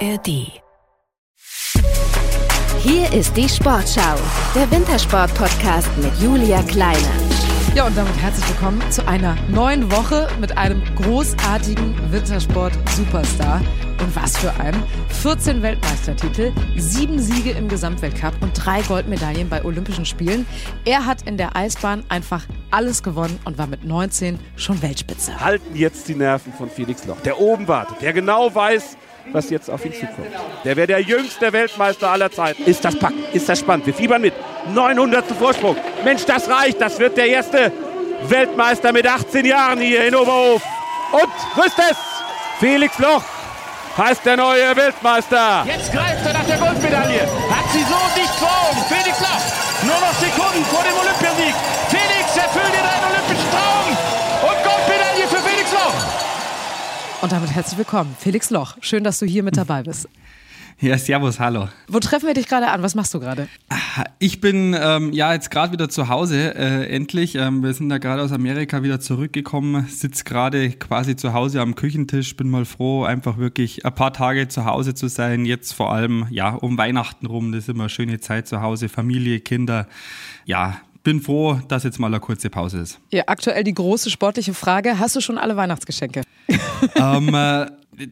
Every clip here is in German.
ARD. Hier ist die Sportschau, der Wintersport-Podcast mit Julia Kleiner. Ja, und damit herzlich willkommen zu einer neuen Woche mit einem großartigen Wintersport-Superstar. Und was für ein 14 Weltmeistertitel, sieben Siege im Gesamtweltcup und drei Goldmedaillen bei Olympischen Spielen. Er hat in der Eisbahn einfach alles gewonnen und war mit 19 schon Weltspitze. Halten jetzt die Nerven von Felix Loch, der oben wartet, der genau weiß, was jetzt auf ihn zukommt. Der wäre der jüngste Weltmeister aller Zeiten. Ist das packend? Ist das spannend? Wir fiebern mit. 900. Vorsprung. Mensch, das reicht. Das wird der erste Weltmeister mit 18 Jahren hier in Oberhof. Und ist es. Felix Loch heißt der neue Weltmeister. Jetzt greift er nach der Goldmedaille. Hat sie so dicht vor Augen. Felix Loch. Nur noch Sekunden vor dem Olympiasieg. Und damit herzlich willkommen, Felix Loch. Schön, dass du hier mit dabei bist. Ja, servus, hallo. Wo treffen wir dich gerade an? Was machst du gerade? Ich bin ähm, ja jetzt gerade wieder zu Hause, äh, endlich. Ähm, wir sind da gerade aus Amerika wieder zurückgekommen, sitze gerade quasi zu Hause am Küchentisch, bin mal froh, einfach wirklich ein paar Tage zu Hause zu sein. Jetzt vor allem ja um Weihnachten rum, das ist immer eine schöne Zeit zu Hause, Familie, Kinder. Ja, bin froh, dass jetzt mal eine kurze Pause ist. Ja, aktuell die große sportliche Frage: Hast du schon alle Weihnachtsgeschenke? Ähm, äh,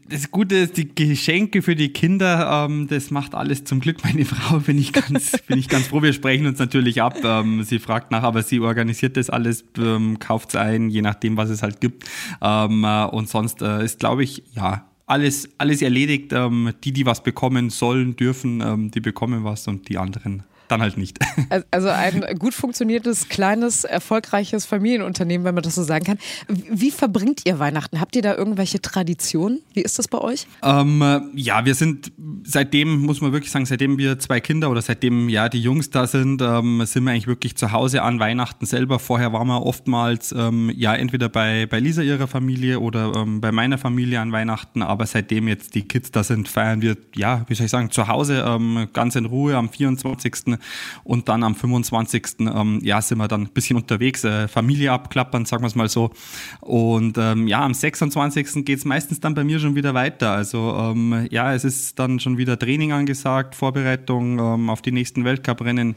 das Gute ist, die Geschenke für die Kinder, ähm, das macht alles zum Glück meine Frau, bin ich ganz, bin ich ganz froh. Wir sprechen uns natürlich ab. Ähm, sie fragt nach, aber sie organisiert das alles, ähm, kauft es ein, je nachdem, was es halt gibt. Ähm, äh, und sonst äh, ist, glaube ich, ja, alles, alles erledigt. Ähm, die, die was bekommen sollen, dürfen, ähm, die bekommen was und die anderen dann halt nicht. Also ein gut funktioniertes, kleines, erfolgreiches Familienunternehmen, wenn man das so sagen kann. Wie verbringt ihr Weihnachten? Habt ihr da irgendwelche Traditionen? Wie ist das bei euch? Ähm, ja, wir sind seitdem, muss man wirklich sagen, seitdem wir zwei Kinder oder seitdem ja die Jungs da sind, ähm, sind wir eigentlich wirklich zu Hause an Weihnachten selber. Vorher waren wir oftmals ähm, ja entweder bei, bei Lisa ihrer Familie oder ähm, bei meiner Familie an Weihnachten, aber seitdem jetzt die Kids da sind, feiern wir, ja, wie soll ich sagen, zu Hause ähm, ganz in Ruhe am 24. Und dann am 25. Ähm, ja, sind wir dann ein bisschen unterwegs, äh, Familie abklappern, sagen wir es mal so. Und ähm, ja, am 26. geht es meistens dann bei mir schon wieder weiter. Also ähm, ja, es ist dann schon wieder Training angesagt, Vorbereitung ähm, auf die nächsten Weltcuprennen.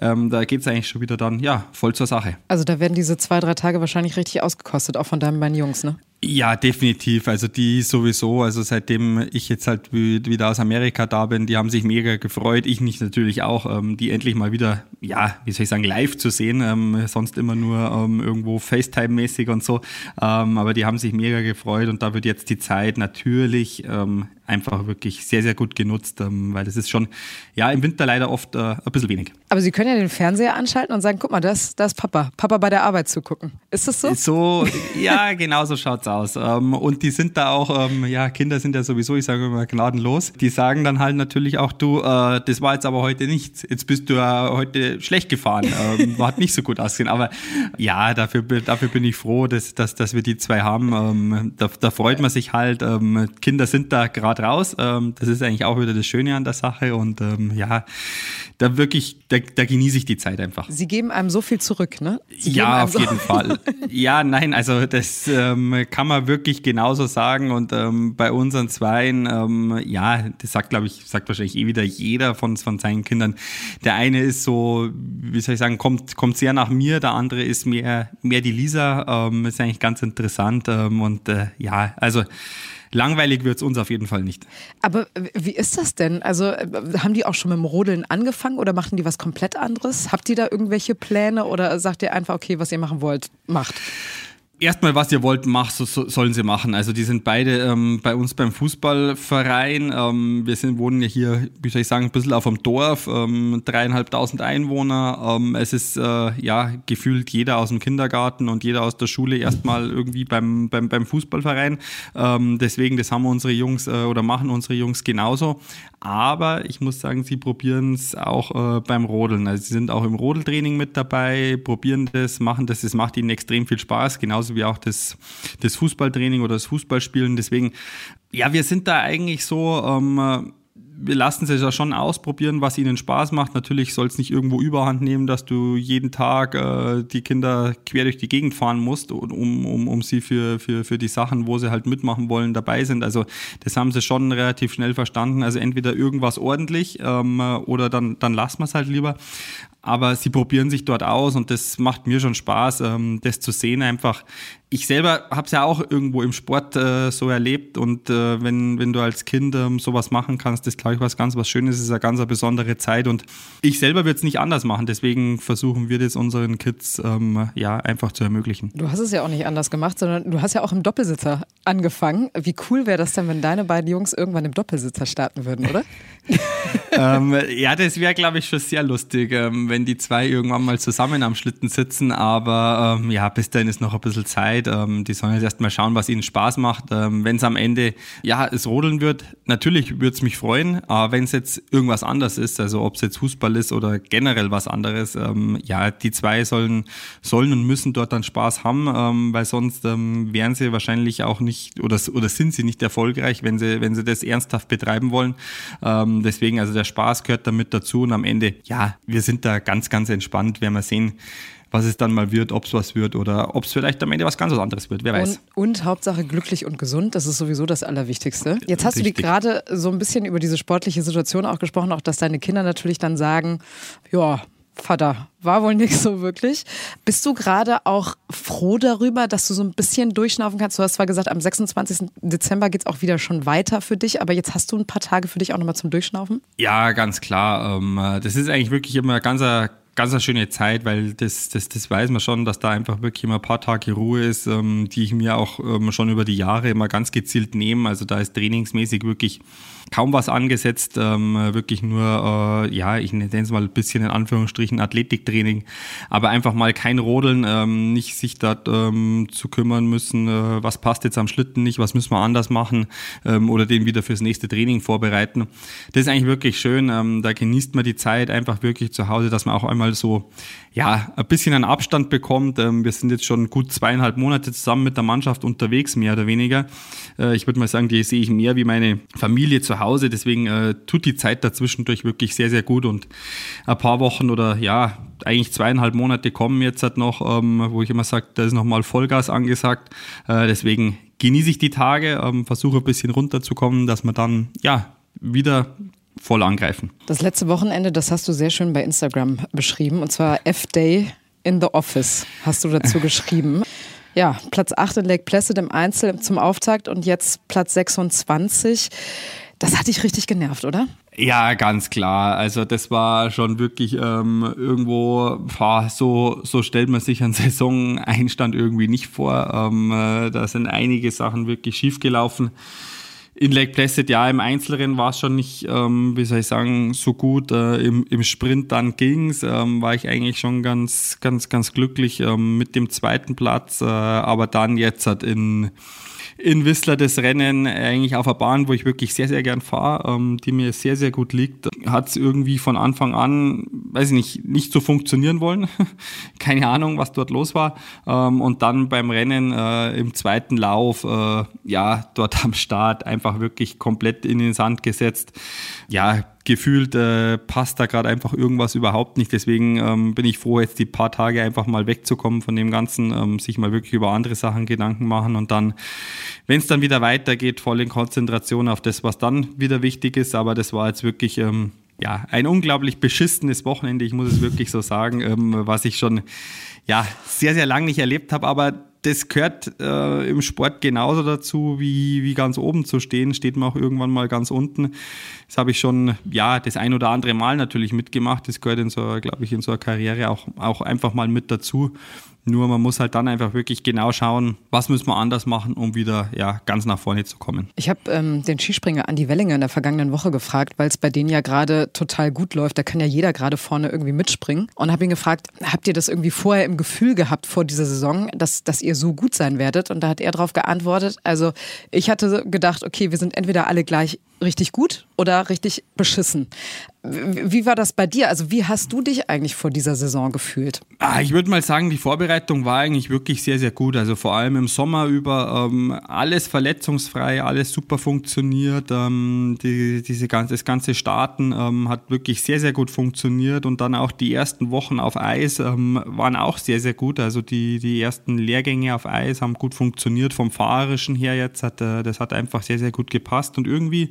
Ähm, da geht es eigentlich schon wieder dann, ja, voll zur Sache. Also da werden diese zwei, drei Tage wahrscheinlich richtig ausgekostet, auch von deinen beiden Jungs, ne? Ja, definitiv. Also die sowieso. Also seitdem ich jetzt halt wieder aus Amerika da bin, die haben sich mega gefreut. Ich nicht natürlich auch, ähm, die endlich mal wieder, ja, wie soll ich sagen, live zu sehen. Ähm, sonst immer nur ähm, irgendwo FaceTime-mäßig und so. Ähm, aber die haben sich mega gefreut und da wird jetzt die Zeit natürlich ähm, einfach wirklich sehr, sehr gut genutzt, ähm, weil das ist schon, ja, im Winter leider oft äh, ein bisschen wenig. Aber Sie können ja den Fernseher anschalten und sagen, guck mal, das, das ist Papa. Papa bei der Arbeit zugucken. Ist das so? So, ja, genau so schaut's aus. Ähm, und die sind da auch, ähm, ja, Kinder sind ja sowieso, ich sage immer, gnadenlos. Die sagen dann halt natürlich auch, du, äh, das war jetzt aber heute nichts. Jetzt bist du ja heute schlecht gefahren. Hat nicht so gut ausgesehen. Aber ja, dafür, dafür bin ich froh, dass, dass, dass wir die zwei haben. Da, da freut man sich halt. Kinder sind da gerade raus. Ähm, das ist eigentlich auch wieder das Schöne an der Sache. Und ähm, ja, da wirklich, da, da genieße ich die Zeit einfach. Sie geben einem so viel zurück, ne? Sie ja, auf so jeden Fall. Ja, nein, also das ähm, kann man wirklich genauso sagen. Und ähm, bei unseren Zweien, ähm, ja, das sagt, glaube ich, sagt wahrscheinlich eh wieder jeder von, von seinen Kindern. Der eine ist so, wie soll ich sagen, kommt, kommt sehr nach mir, der andere ist mehr, mehr die Lisa. Ähm, ist eigentlich ganz interessant. Ähm, und äh, ja, also langweilig wird es uns auf jeden Fall nicht. Aber wie ist das denn? Also äh, haben die auch schon mit dem Rodeln angefangen oder machen die was komplett anderes? Habt ihr da irgendwelche Pläne oder sagt ihr einfach, okay, was ihr machen wollt, macht? Erstmal, was ihr wollt, macht, so, so, sollen sie machen. Also die sind beide ähm, bei uns beim Fußballverein. Ähm, wir sind, wohnen ja hier, wie soll ich sagen, ein bisschen auf dem Dorf, ähm, dreieinhalbtausend Einwohner. Ähm, es ist äh, ja gefühlt jeder aus dem Kindergarten und jeder aus der Schule erstmal irgendwie beim, beim, beim Fußballverein. Ähm, deswegen, das haben unsere Jungs äh, oder machen unsere Jungs genauso. Aber ich muss sagen, sie probieren es auch äh, beim Rodeln. Also sie sind auch im Rodeltraining mit dabei, probieren das, machen das. Es macht ihnen extrem viel Spaß, genauso wie auch das, das Fußballtraining oder das Fußballspielen. Deswegen, ja, wir sind da eigentlich so. Ähm, wir lassen sie ja schon ausprobieren, was ihnen Spaß macht. Natürlich soll es nicht irgendwo überhand nehmen, dass du jeden Tag äh, die Kinder quer durch die Gegend fahren musst, um, um, um sie für, für, für die Sachen, wo sie halt mitmachen wollen, dabei sind. Also das haben sie schon relativ schnell verstanden. Also entweder irgendwas ordentlich ähm, oder dann, dann lassen wir es halt lieber aber sie probieren sich dort aus und das macht mir schon Spaß, ähm, das zu sehen einfach. Ich selber habe es ja auch irgendwo im Sport äh, so erlebt und äh, wenn, wenn du als Kind ähm, sowas machen kannst, das glaube ich was ganz was Schönes, ist eine ganz eine besondere Zeit und ich selber würde es nicht anders machen, deswegen versuchen wir das unseren Kids ähm, ja einfach zu ermöglichen. Du hast es ja auch nicht anders gemacht, sondern du hast ja auch im Doppelsitzer angefangen. Wie cool wäre das denn, wenn deine beiden Jungs irgendwann im Doppelsitzer starten würden, oder? ähm, ja, das wäre glaube ich schon sehr lustig ähm, wenn die zwei irgendwann mal zusammen am Schlitten sitzen. Aber ähm, ja, bis dahin ist noch ein bisschen Zeit. Ähm, die sollen jetzt erst mal schauen, was ihnen Spaß macht. Ähm, wenn es am Ende, ja, es rodeln wird, natürlich würde es mich freuen. Aber wenn es jetzt irgendwas anderes ist, also ob es jetzt Fußball ist oder generell was anderes, ähm, ja, die zwei sollen, sollen und müssen dort dann Spaß haben, ähm, weil sonst ähm, wären sie wahrscheinlich auch nicht oder, oder sind sie nicht erfolgreich, wenn sie, wenn sie das ernsthaft betreiben wollen. Ähm, deswegen, also der Spaß gehört damit dazu und am Ende, ja, wir sind da ganz, ganz entspannt. Werden wir sehen, was es dann mal wird, ob es was wird oder ob es vielleicht am Ende was ganz anderes wird. Wer weiß. Und, und, Hauptsache glücklich und gesund, das ist sowieso das Allerwichtigste. Jetzt hast Richtig. du gerade so ein bisschen über diese sportliche Situation auch gesprochen, auch dass deine Kinder natürlich dann sagen, ja, Vater, war wohl nicht so wirklich. Bist du gerade auch froh darüber, dass du so ein bisschen durchschnaufen kannst? Du hast zwar gesagt, am 26. Dezember geht es auch wieder schon weiter für dich, aber jetzt hast du ein paar Tage für dich auch nochmal zum Durchschnaufen? Ja, ganz klar. Ähm, das ist eigentlich wirklich immer ganz ganz eine schöne Zeit, weil das, das, das weiß man schon, dass da einfach wirklich immer ein paar Tage Ruhe ist, ähm, die ich mir auch ähm, schon über die Jahre immer ganz gezielt nehme. Also da ist trainingsmäßig wirklich kaum was angesetzt, ähm, wirklich nur, äh, ja, ich nenne es mal ein bisschen in Anführungsstrichen Athletiktraining, aber einfach mal kein Rodeln, ähm, nicht sich da ähm, zu kümmern müssen, äh, was passt jetzt am Schlitten nicht, was müssen wir anders machen ähm, oder den wieder fürs nächste Training vorbereiten. Das ist eigentlich wirklich schön, ähm, da genießt man die Zeit einfach wirklich zu Hause, dass man auch einmal so, ja, ein bisschen einen Abstand bekommt. Ähm, wir sind jetzt schon gut zweieinhalb Monate zusammen mit der Mannschaft unterwegs, mehr oder weniger. Äh, ich würde mal sagen, die sehe ich mehr wie meine Familie zu Hause. Deswegen äh, tut die Zeit dazwischendurch wirklich sehr, sehr gut. Und ein paar Wochen oder ja, eigentlich zweieinhalb Monate kommen jetzt halt noch, ähm, wo ich immer sage, da ist nochmal Vollgas angesagt. Äh, deswegen genieße ich die Tage, ähm, versuche ein bisschen runterzukommen, dass man dann ja wieder voll angreifen. Das letzte Wochenende, das hast du sehr schön bei Instagram beschrieben, und zwar F-Day in the Office hast du dazu geschrieben. Ja, Platz 8 in Lake Placid im Einzel zum Auftakt und jetzt Platz 26. Das hat dich richtig genervt, oder? Ja, ganz klar. Also das war schon wirklich ähm, irgendwo, boah, so, so stellt man sich einen Saisoneinstand irgendwie nicht vor. Ähm, äh, da sind einige Sachen wirklich schiefgelaufen. gelaufen in Lake Placid, ja, im Einzelrennen war es schon nicht, ähm, wie soll ich sagen, so gut. Äh, im, Im Sprint dann ging's, ähm, war ich eigentlich schon ganz, ganz, ganz glücklich ähm, mit dem zweiten Platz. Äh, aber dann jetzt hat in in Whistler das Rennen eigentlich auf einer Bahn, wo ich wirklich sehr, sehr gern fahre, ähm, die mir sehr, sehr gut liegt. Hat es irgendwie von Anfang an, weiß ich nicht, nicht so funktionieren wollen. Keine Ahnung, was dort los war. Ähm, und dann beim Rennen äh, im zweiten Lauf, äh, ja, dort am Start einfach wirklich komplett in den Sand gesetzt. Ja, gefühlt äh, passt da gerade einfach irgendwas überhaupt nicht. Deswegen ähm, bin ich froh, jetzt die paar Tage einfach mal wegzukommen von dem Ganzen, ähm, sich mal wirklich über andere Sachen Gedanken machen und dann, wenn es dann wieder weitergeht, voll in Konzentration auf das, was dann wieder wichtig ist. Aber das war jetzt wirklich ähm, ja ein unglaublich beschissenes Wochenende, ich muss es wirklich so sagen, ähm, was ich schon ja sehr, sehr lange nicht erlebt habe. Aber das gehört äh, im Sport genauso dazu, wie, wie ganz oben zu stehen. Steht man auch irgendwann mal ganz unten. Das habe ich schon, ja, das ein oder andere Mal natürlich mitgemacht. Das gehört in so, glaube ich, in so einer Karriere auch, auch einfach mal mit dazu. Nur man muss halt dann einfach wirklich genau schauen, was müssen wir anders machen, um wieder ja, ganz nach vorne zu kommen. Ich habe ähm, den Skispringer Andi Wellinger in der vergangenen Woche gefragt, weil es bei denen ja gerade total gut läuft. Da kann ja jeder gerade vorne irgendwie mitspringen. Und habe ihn gefragt, habt ihr das irgendwie vorher im Gefühl gehabt vor dieser Saison, dass, dass ihr so gut sein werdet? Und da hat er darauf geantwortet, also ich hatte gedacht, okay, wir sind entweder alle gleich richtig gut oder richtig beschissen. Wie war das bei dir? Also wie hast du dich eigentlich vor dieser Saison gefühlt? Ah, ich würde mal sagen, die Vorbereitung war eigentlich wirklich sehr, sehr gut. Also vor allem im Sommer über ähm, alles verletzungsfrei, alles super funktioniert. Ähm, die, diese ganze, das ganze Starten ähm, hat wirklich sehr, sehr gut funktioniert und dann auch die ersten Wochen auf Eis ähm, waren auch sehr, sehr gut. Also die, die ersten Lehrgänge auf Eis haben gut funktioniert. Vom Fahrerischen her jetzt hat äh, das hat einfach sehr, sehr gut gepasst und irgendwie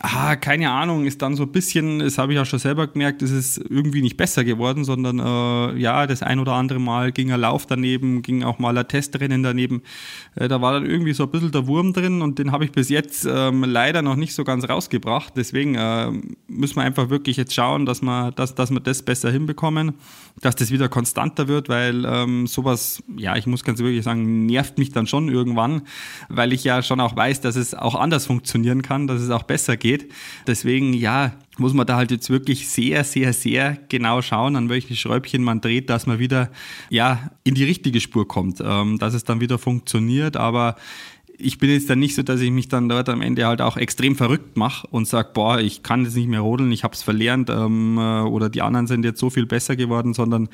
ah, keine Ahnung, ist dann so ein bisschen, das habe ich auch schon selber gemerkt, ist es irgendwie nicht besser geworden, sondern äh, ja, das ein oder andere Mal ging ein Lauf daneben, ging auch mal ein Testrennen daneben. Äh, da war dann irgendwie so ein bisschen der Wurm drin und den habe ich bis jetzt ähm, leider noch nicht so ganz rausgebracht. Deswegen äh, müssen wir einfach wirklich jetzt schauen, dass wir, dass, dass wir das besser hinbekommen, dass das wieder konstanter wird, weil ähm, sowas, ja, ich muss ganz wirklich sagen, nervt mich dann schon irgendwann, weil ich ja schon auch weiß, dass es auch anders funktionieren kann, dass es auch besser geht. Deswegen, ja, muss man da halt jetzt wirklich sehr, sehr, sehr genau schauen, an welche Schräubchen man dreht, dass man wieder, ja, in die richtige Spur kommt, ähm, dass es dann wieder funktioniert. Aber ich bin jetzt dann nicht so, dass ich mich dann dort am Ende halt auch extrem verrückt mache und sage, boah, ich kann jetzt nicht mehr rodeln, ich habe es verlernt ähm, äh, oder die anderen sind jetzt so viel besser geworden, sondern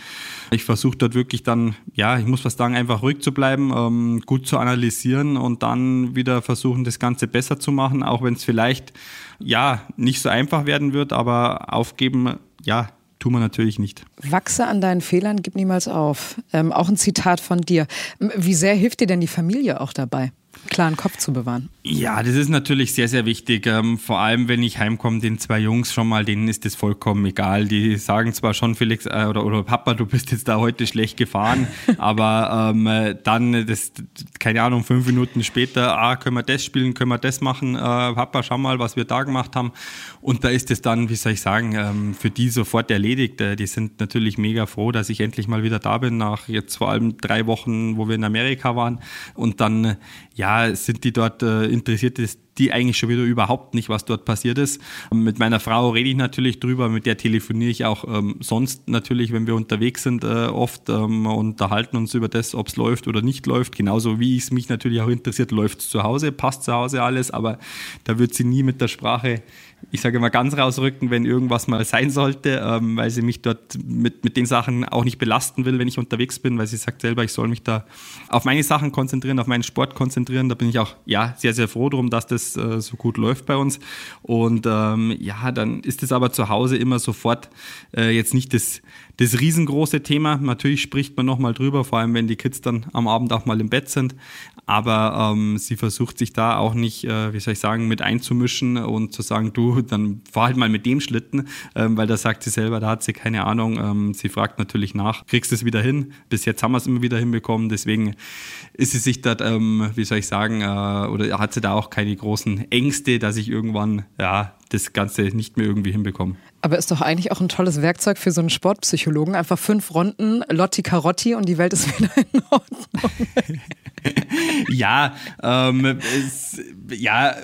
ich versuche dort wirklich dann, ja, ich muss was sagen, einfach ruhig zu bleiben, ähm, gut zu analysieren und dann wieder versuchen, das Ganze besser zu machen, auch wenn es vielleicht, ja, nicht so einfach werden wird, aber aufgeben, ja, tun wir natürlich nicht. Wachse an deinen Fehlern, gib niemals auf. Ähm, auch ein Zitat von dir. Wie sehr hilft dir denn die Familie auch dabei? Klaren Kopf zu bewahren. Ja, das ist natürlich sehr, sehr wichtig. Ähm, vor allem, wenn ich heimkomme, den zwei Jungs schon mal, denen ist das vollkommen egal. Die sagen zwar schon, Felix äh, oder, oder Papa, du bist jetzt da heute schlecht gefahren, aber ähm, dann, das, keine Ahnung, fünf Minuten später, ah, können wir das spielen, können wir das machen, äh, Papa, schau mal, was wir da gemacht haben. Und da ist es dann, wie soll ich sagen, ähm, für die sofort erledigt. Äh, die sind natürlich mega froh, dass ich endlich mal wieder da bin, nach jetzt vor allem drei Wochen, wo wir in Amerika waren. Und dann, ja, sind die dort äh, interessiert, ist die eigentlich schon wieder überhaupt nicht, was dort passiert ist. Mit meiner Frau rede ich natürlich drüber, mit der telefoniere ich auch ähm, sonst natürlich, wenn wir unterwegs sind, äh, oft ähm, unterhalten uns über das, ob es läuft oder nicht läuft. Genauso wie es mich natürlich auch interessiert, läuft es zu Hause, passt zu Hause alles, aber da wird sie nie mit der Sprache ich sage mal, ganz rausrücken, wenn irgendwas mal sein sollte, ähm, weil sie mich dort mit, mit den Sachen auch nicht belasten will, wenn ich unterwegs bin, weil sie sagt selber, ich soll mich da auf meine Sachen konzentrieren, auf meinen Sport konzentrieren. Da bin ich auch ja, sehr, sehr froh drum, dass das äh, so gut läuft bei uns. Und ähm, ja, dann ist es aber zu Hause immer sofort äh, jetzt nicht das, das riesengroße Thema. Natürlich spricht man nochmal drüber, vor allem wenn die Kids dann am Abend auch mal im Bett sind. Aber ähm, sie versucht sich da auch nicht, äh, wie soll ich sagen, mit einzumischen und zu sagen, du, dann fahr halt mal mit dem Schlitten, ähm, weil da sagt sie selber, da hat sie keine Ahnung. Ähm, sie fragt natürlich nach, kriegst du es wieder hin? Bis jetzt haben wir es immer wieder hinbekommen. Deswegen ist sie sich da, ähm, wie soll ich sagen, äh, oder hat sie da auch keine großen Ängste, dass ich irgendwann ja das Ganze nicht mehr irgendwie hinbekomme. Aber ist doch eigentlich auch ein tolles Werkzeug für so einen Sportpsychologen. Einfach fünf Runden, Lotti Carotti und die Welt ist wieder in Ordnung. ja, ähm, es, ja,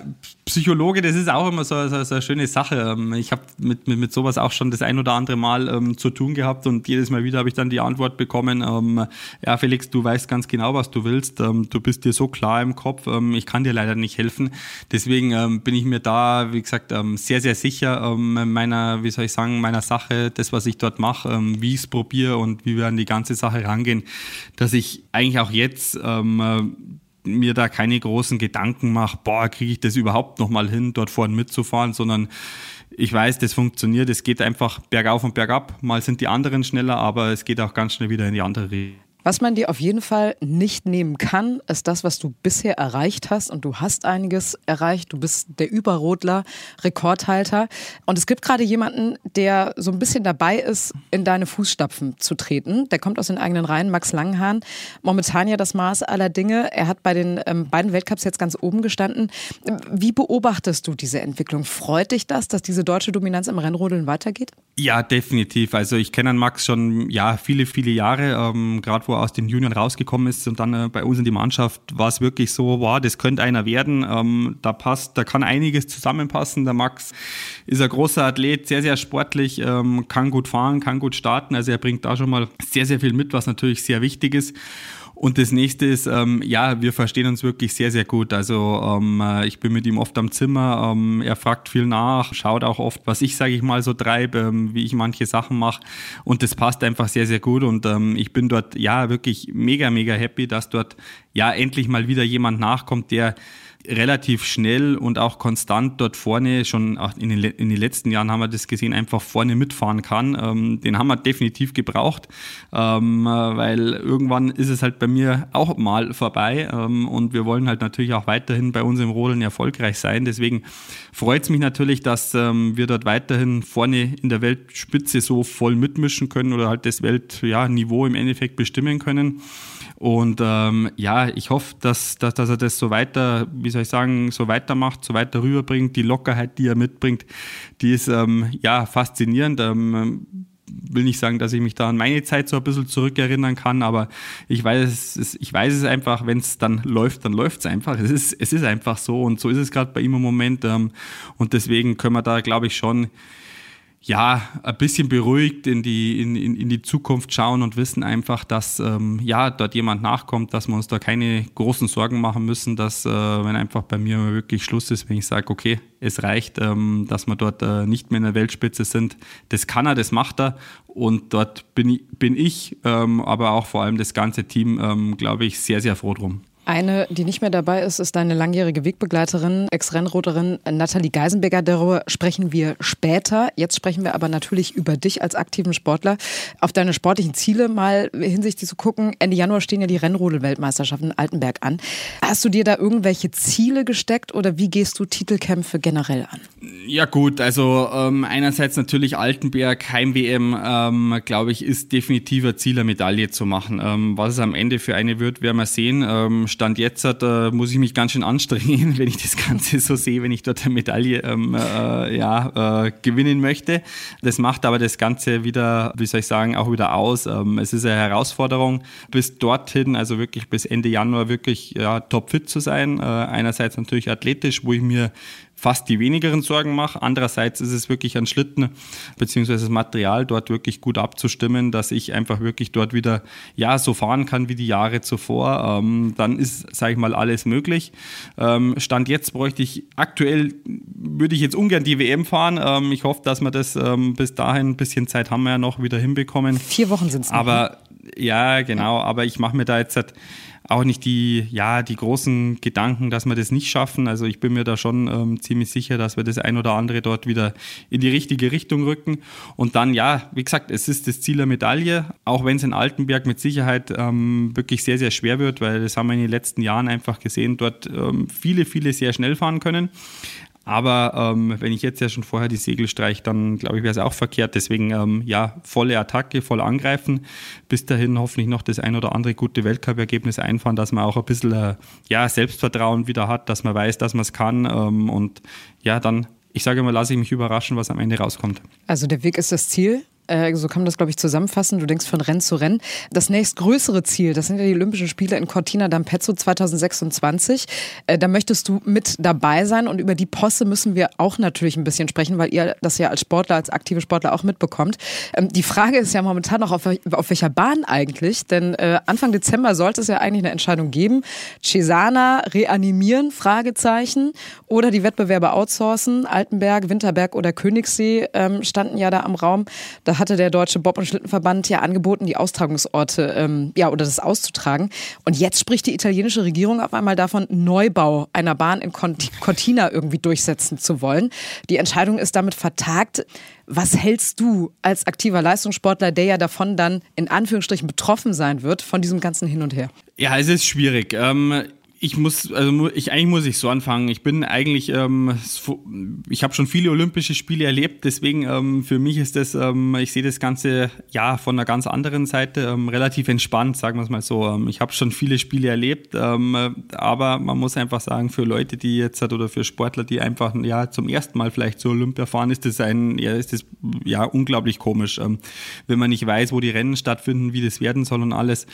Psychologe, das ist auch immer so, so, so eine schöne Sache. Ähm, ich habe mit, mit, mit sowas auch schon das ein oder andere Mal ähm, zu tun gehabt und jedes Mal wieder habe ich dann die Antwort bekommen, ähm, ja Felix, du weißt ganz genau, was du willst, ähm, du bist dir so klar im Kopf, ähm, ich kann dir leider nicht helfen. Deswegen ähm, bin ich mir da, wie gesagt, sehr, sehr sicher meiner, wie soll ich sagen, meiner Sache, das, was ich dort mache, wie ich es probiere und wie wir an die ganze Sache rangehen, dass ich eigentlich auch jetzt mir da keine großen Gedanken mache, boah, kriege ich das überhaupt nochmal hin, dort vorne mitzufahren, sondern ich weiß, das funktioniert, es geht einfach bergauf und bergab. Mal sind die anderen schneller, aber es geht auch ganz schnell wieder in die andere Richtung. Was man dir auf jeden Fall nicht nehmen kann, ist das, was du bisher erreicht hast. Und du hast einiges erreicht. Du bist der Überrodler, Rekordhalter. Und es gibt gerade jemanden, der so ein bisschen dabei ist, in deine Fußstapfen zu treten. Der kommt aus den eigenen Reihen, Max Langenhahn. Momentan ja das Maß aller Dinge. Er hat bei den ähm, beiden Weltcups jetzt ganz oben gestanden. Wie beobachtest du diese Entwicklung? Freut dich das, dass diese deutsche Dominanz im Rennrodeln weitergeht? Ja, definitiv. Also ich kenne Max schon ja viele, viele Jahre, ähm, gerade wo aus den Junioren rausgekommen ist und dann äh, bei uns in die Mannschaft war es wirklich so, wow, das könnte einer werden. Ähm, da passt, da kann einiges zusammenpassen. Der Max ist ein großer Athlet, sehr, sehr sportlich, ähm, kann gut fahren, kann gut starten. Also er bringt da schon mal sehr, sehr viel mit, was natürlich sehr wichtig ist. Und das nächste ist, ähm, ja, wir verstehen uns wirklich sehr, sehr gut. Also ähm, äh, ich bin mit ihm oft am Zimmer, ähm, er fragt viel nach, schaut auch oft, was ich, sage ich mal, so treibe, ähm, wie ich manche Sachen mache. Und das passt einfach sehr, sehr gut. Und ähm, ich bin dort ja wirklich mega, mega happy, dass dort ja endlich mal wieder jemand nachkommt, der relativ schnell und auch konstant dort vorne, schon in den, in den letzten Jahren haben wir das gesehen, einfach vorne mitfahren kann. Ähm, den haben wir definitiv gebraucht, ähm, weil irgendwann ist es halt bei mir auch mal vorbei ähm, und wir wollen halt natürlich auch weiterhin bei uns im Rodeln erfolgreich sein. Deswegen freut es mich natürlich, dass ähm, wir dort weiterhin vorne in der Weltspitze so voll mitmischen können oder halt das Weltniveau ja, im Endeffekt bestimmen können. Und ähm, ja, ich hoffe, dass, dass, dass er das so weiter, wie soll ich sagen, so weitermacht, so weiter rüberbringt. Die Lockerheit, die er mitbringt, die ist ähm, ja faszinierend. Ähm, will nicht sagen, dass ich mich da an meine Zeit so ein bisschen zurückerinnern kann, aber ich weiß es, ich weiß es einfach, wenn es dann läuft, dann läuft es einfach. Es ist, es ist einfach so und so ist es gerade bei ihm im Moment. Ähm, und deswegen können wir da, glaube ich, schon ja, ein bisschen beruhigt in die, in, in, in die Zukunft schauen und wissen einfach, dass ähm, ja, dort jemand nachkommt, dass wir uns da keine großen Sorgen machen müssen, dass äh, wenn einfach bei mir wirklich Schluss ist, wenn ich sage, okay, es reicht, ähm, dass wir dort äh, nicht mehr in der Weltspitze sind. Das kann er, das macht er und dort bin ich, bin ich ähm, aber auch vor allem das ganze Team, ähm, glaube ich, sehr, sehr froh drum. Eine, die nicht mehr dabei ist, ist deine langjährige Wegbegleiterin, Ex-Rennroderin Nathalie Geisenberger. Darüber sprechen wir später. Jetzt sprechen wir aber natürlich über dich als aktiven Sportler. Auf deine sportlichen Ziele mal hinsichtlich zu gucken. Ende Januar stehen ja die Rennrodel-Weltmeisterschaften in Altenberg an. Hast du dir da irgendwelche Ziele gesteckt oder wie gehst du Titelkämpfe generell an? Ja gut, also ähm, einerseits natürlich Altenberg, Heim-WM, ähm, glaube ich, ist definitiver Ziel, eine Medaille zu machen. Ähm, was es am Ende für eine wird, werden wir sehen ähm, Stand jetzt hat, äh, muss ich mich ganz schön anstrengen, wenn ich das Ganze so sehe, wenn ich dort eine Medaille ähm, äh, ja, äh, gewinnen möchte. Das macht aber das Ganze wieder, wie soll ich sagen, auch wieder aus. Ähm, es ist eine Herausforderung, bis dorthin, also wirklich bis Ende Januar wirklich ja, topfit zu sein. Äh, einerseits natürlich athletisch, wo ich mir fast die wenigeren Sorgen mache. Andererseits ist es wirklich ein Schlitten beziehungsweise das Material dort wirklich gut abzustimmen, dass ich einfach wirklich dort wieder ja so fahren kann wie die Jahre zuvor. Ähm, dann ist, sage ich mal, alles möglich. Ähm, Stand jetzt bräuchte ich aktuell würde ich jetzt ungern die WM fahren. Ähm, ich hoffe, dass wir das ähm, bis dahin ein bisschen Zeit haben wir ja noch wieder hinbekommen. Vier Wochen sind es. Aber ne? ja, genau. Aber ich mache mir da jetzt halt auch nicht die, ja, die großen Gedanken, dass wir das nicht schaffen. Also ich bin mir da schon ähm, ziemlich sicher, dass wir das ein oder andere dort wieder in die richtige Richtung rücken. Und dann, ja, wie gesagt, es ist das Ziel der Medaille, auch wenn es in Altenberg mit Sicherheit ähm, wirklich sehr, sehr schwer wird, weil das haben wir in den letzten Jahren einfach gesehen, dort ähm, viele, viele sehr schnell fahren können. Aber ähm, wenn ich jetzt ja schon vorher die Segel streiche, dann glaube ich, wäre es auch verkehrt. Deswegen ähm, ja, volle Attacke, voll angreifen. Bis dahin hoffentlich noch das ein oder andere gute Weltcup-Ergebnis einfahren, dass man auch ein bisschen äh, ja, Selbstvertrauen wieder hat, dass man weiß, dass man es kann. Ähm, und ja, dann, ich sage mal, lasse ich mich überraschen, was am Ende rauskommt. Also der Weg ist das Ziel. Äh, so kann man das, glaube ich, zusammenfassen. Du denkst von Rennen zu Rennen. Das nächstgrößere Ziel, das sind ja die Olympischen Spiele in Cortina d'Ampezzo 2026. Äh, da möchtest du mit dabei sein und über die Posse müssen wir auch natürlich ein bisschen sprechen, weil ihr das ja als Sportler, als aktive Sportler auch mitbekommt. Ähm, die Frage ist ja momentan noch, auf, welcher Bahn eigentlich? Denn äh, Anfang Dezember sollte es ja eigentlich eine Entscheidung geben. Cesana reanimieren, Fragezeichen, oder die Wettbewerbe outsourcen. Altenberg, Winterberg oder Königssee ähm, standen ja da am Raum. Da hatte der Deutsche Bob- und Schlittenverband ja angeboten, die Austragungsorte ähm, ja oder das auszutragen. Und jetzt spricht die italienische Regierung auf einmal davon, Neubau einer Bahn in Cortina irgendwie durchsetzen zu wollen. Die Entscheidung ist damit vertagt. Was hältst du als aktiver Leistungssportler, der ja davon dann in Anführungsstrichen betroffen sein wird, von diesem ganzen Hin und Her? Ja, es ist schwierig. Ähm, ich muss, also ich eigentlich muss ich so anfangen. Ich bin eigentlich, ähm, ich habe schon viele Olympische Spiele erlebt, deswegen ähm, für mich ist das, ähm, ich sehe das Ganze ja von einer ganz anderen Seite ähm, relativ entspannt, sagen wir es mal so. Ähm, ich habe schon viele Spiele erlebt, ähm, aber man muss einfach sagen, für Leute, die jetzt oder für Sportler, die einfach ja zum ersten Mal vielleicht zu Olympia fahren, ist das ein, ja, ist das ja unglaublich komisch, wenn man nicht weiß, wo die Rennen stattfinden, wie das werden soll und alles.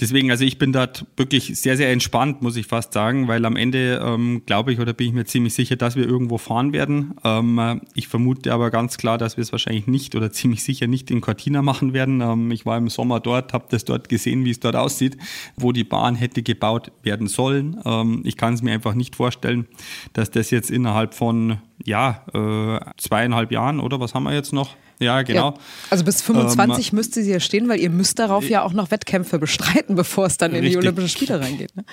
Deswegen, also ich bin dort wirklich sehr, sehr entspannt, muss ich ich fast sagen, weil am Ende ähm, glaube ich oder bin ich mir ziemlich sicher, dass wir irgendwo fahren werden. Ähm, ich vermute aber ganz klar, dass wir es wahrscheinlich nicht oder ziemlich sicher nicht in Cortina machen werden. Ähm, ich war im Sommer dort, habe das dort gesehen, wie es dort aussieht, wo die Bahn hätte gebaut werden sollen. Ähm, ich kann es mir einfach nicht vorstellen, dass das jetzt innerhalb von ja, äh, zweieinhalb Jahren oder was haben wir jetzt noch? Ja, genau. Ja, also bis 25 ähm, müsste sie ja stehen, weil ihr müsst darauf ja auch noch Wettkämpfe bestreiten, bevor es dann in richtig. die Olympischen Spiele reingeht. Ne?